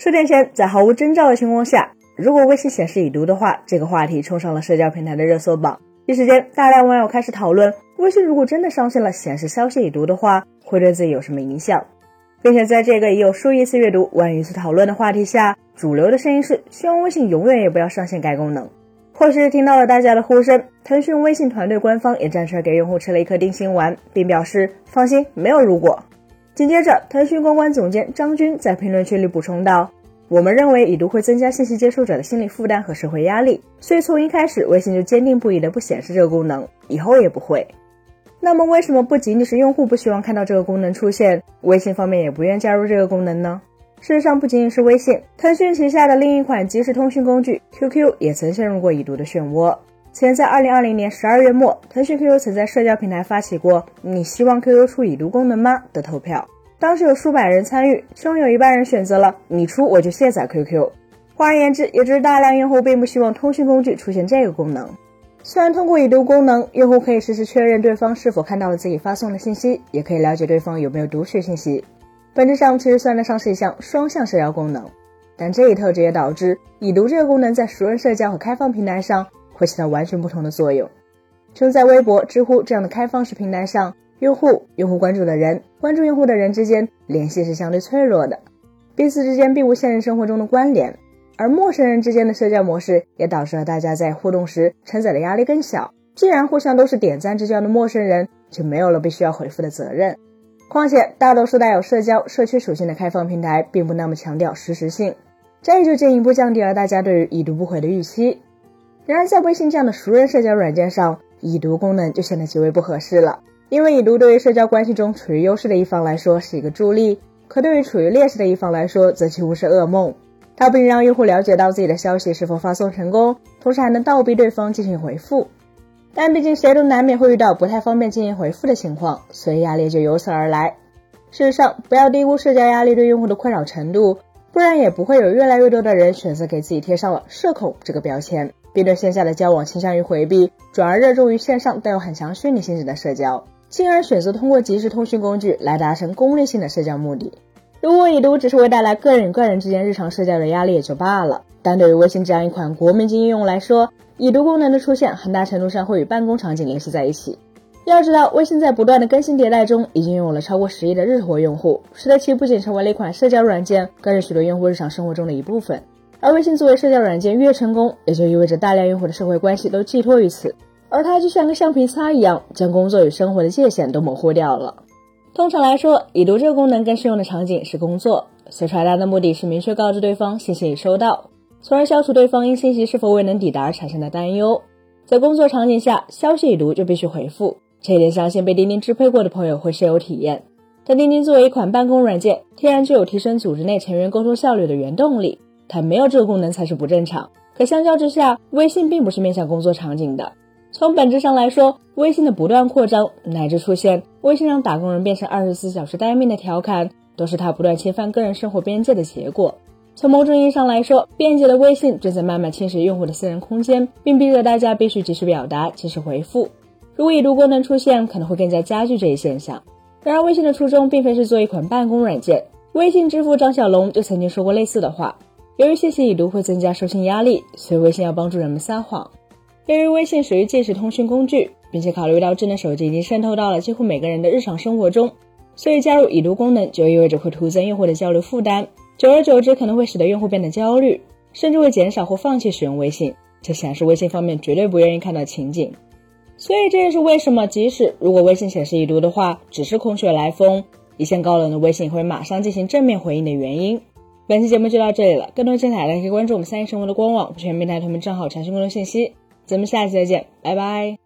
数天前，在毫无征兆的情况下，如果微信显示已读的话，这个话题冲上了社交平台的热搜榜。一时间，大量网友开始讨论，微信如果真的上线了显示消息已读的话，会对自己有什么影响？并且在这个已有数亿次阅读、万余次讨论的话题下，主流的声音是希望微信永远也不要上线该功能。或许听到了大家的呼声，腾讯微信团队官方也站出来给用户吃了一颗定心丸，并表示放心，没有如果。紧接着，腾讯公关总监张军在评论区里补充道：“我们认为已读会增加信息接收者的心理负担和社会压力，所以从一开始，微信就坚定不移的不显示这个功能，以后也不会。那么，为什么不仅仅是用户不希望看到这个功能出现，微信方面也不愿加入这个功能呢？事实上，不仅仅是微信，腾讯旗下的另一款即时通讯工具 QQ 也曾陷入过已读的漩涡。此前在2020年12月末，腾讯 QQ 曾在社交平台发起过“你希望 QQ 出已读功能吗”的投票，当时有数百人参与，其中有一半人选择了“你出我就卸载 QQ”。换而言之，也就是大量用户并不希望通讯工具出现这个功能。虽然通过已读功能，用户可以实时确认对方是否看到了自己发送的信息，也可以了解对方有没有读取信息，本质上其实算得上是一项双向社交功能。但这一特质也导致已读这个功能在熟人社交和开放平台上。会起到完全不同的作用。就在微博、知乎这样的开放式平台上，用户、用户关注的人、关注用户的人之间联系是相对脆弱的，彼此之间并无现实生活中的关联。而陌生人之间的社交模式也导致了大家在互动时承载的压力更小。既然互相都是点赞之交的陌生人，就没有了必须要回复的责任。况且，大多数带有社交、社区属性的开放平台并不那么强调实时性，这也就进一步降低了大家对于已读不回的预期。然而，在微信这样的熟人社交软件上，已读功能就显得极为不合适了。因为已读对于社交关系中处于优势的一方来说是一个助力，可对于处于劣势的一方来说，则几乎是噩梦。它不仅让用户了解到自己的消息是否发送成功，同时还能倒逼对方进行回复。但毕竟谁都难免会遇到不太方便进行回复的情况，所以压力就由此而来。事实上，不要低估社交压力对用户的困扰程度，不然也不会有越来越多的人选择给自己贴上了社恐这个标签。并对线下的交往倾向于回避，转而热衷于线上带有很强虚拟性质的社交，进而选择通过即时通讯工具来达成功利性的社交目的。如果已读只是为带来个人与个人之间日常社交的压力也就罢了，但对于微信这样一款国民级应用来说，已读功能的出现很大程度上会与办公场景联系在一起。要知道，微信在不断的更新迭代中，已经拥有了超过十亿的日活用户，使得其不仅成为了一款社交软件，更是许多用户日常生活中的一部分。而微信作为社交软件越成功，也就意味着大量用户的社会关系都寄托于此，而它就像个橡皮擦一样，将工作与生活的界限都模糊掉了。通常来说，已读这个功能更适用的场景是工作，所传达的目的是明确告知对方信息已收到，从而消除对方因信息是否未能抵达而产生的担忧。在工作场景下，消息已读就必须回复，这一点相信被钉钉支配过的朋友会深有体验。但钉钉作为一款办公软件，天然就有提升组织内成员沟通效率的原动力。它没有这个功能才是不正常。可相较之下，微信并不是面向工作场景的。从本质上来说，微信的不断扩张乃至出现微信让打工人变成二十四小时待命的调侃，都是它不断侵犯个人生活边界的结果。从某种意义上来说，便捷的微信正在慢慢侵蚀用户的私人空间，并逼着大家必须及时表达、及时回复。如果已读功能出现，可能会更加加剧这一现象。然而，微信的初衷并非是做一款办公软件。微信之父张小龙就曾经说过类似的话。由于信息已读会增加收信压力，所以微信要帮助人们撒谎。由于微信属于即时通讯工具，并且考虑到智能手机已经渗透到了几乎每个人的日常生活中，所以加入已读功能就意味着会徒增用户的交流负担。久而久之，可能会使得用户变得焦虑，甚至会减少或放弃使用微信。这显然是微信方面绝对不愿意看到情景。所以这也是为什么，即使如果微信显示已读的话，只是空穴来风，一线高冷的微信会马上进行正面回应的原因。本期节目就到这里了，更多精彩可以关注我们三一生活的官网、全平台同名账号查询更多信息。咱们下期再见，拜拜。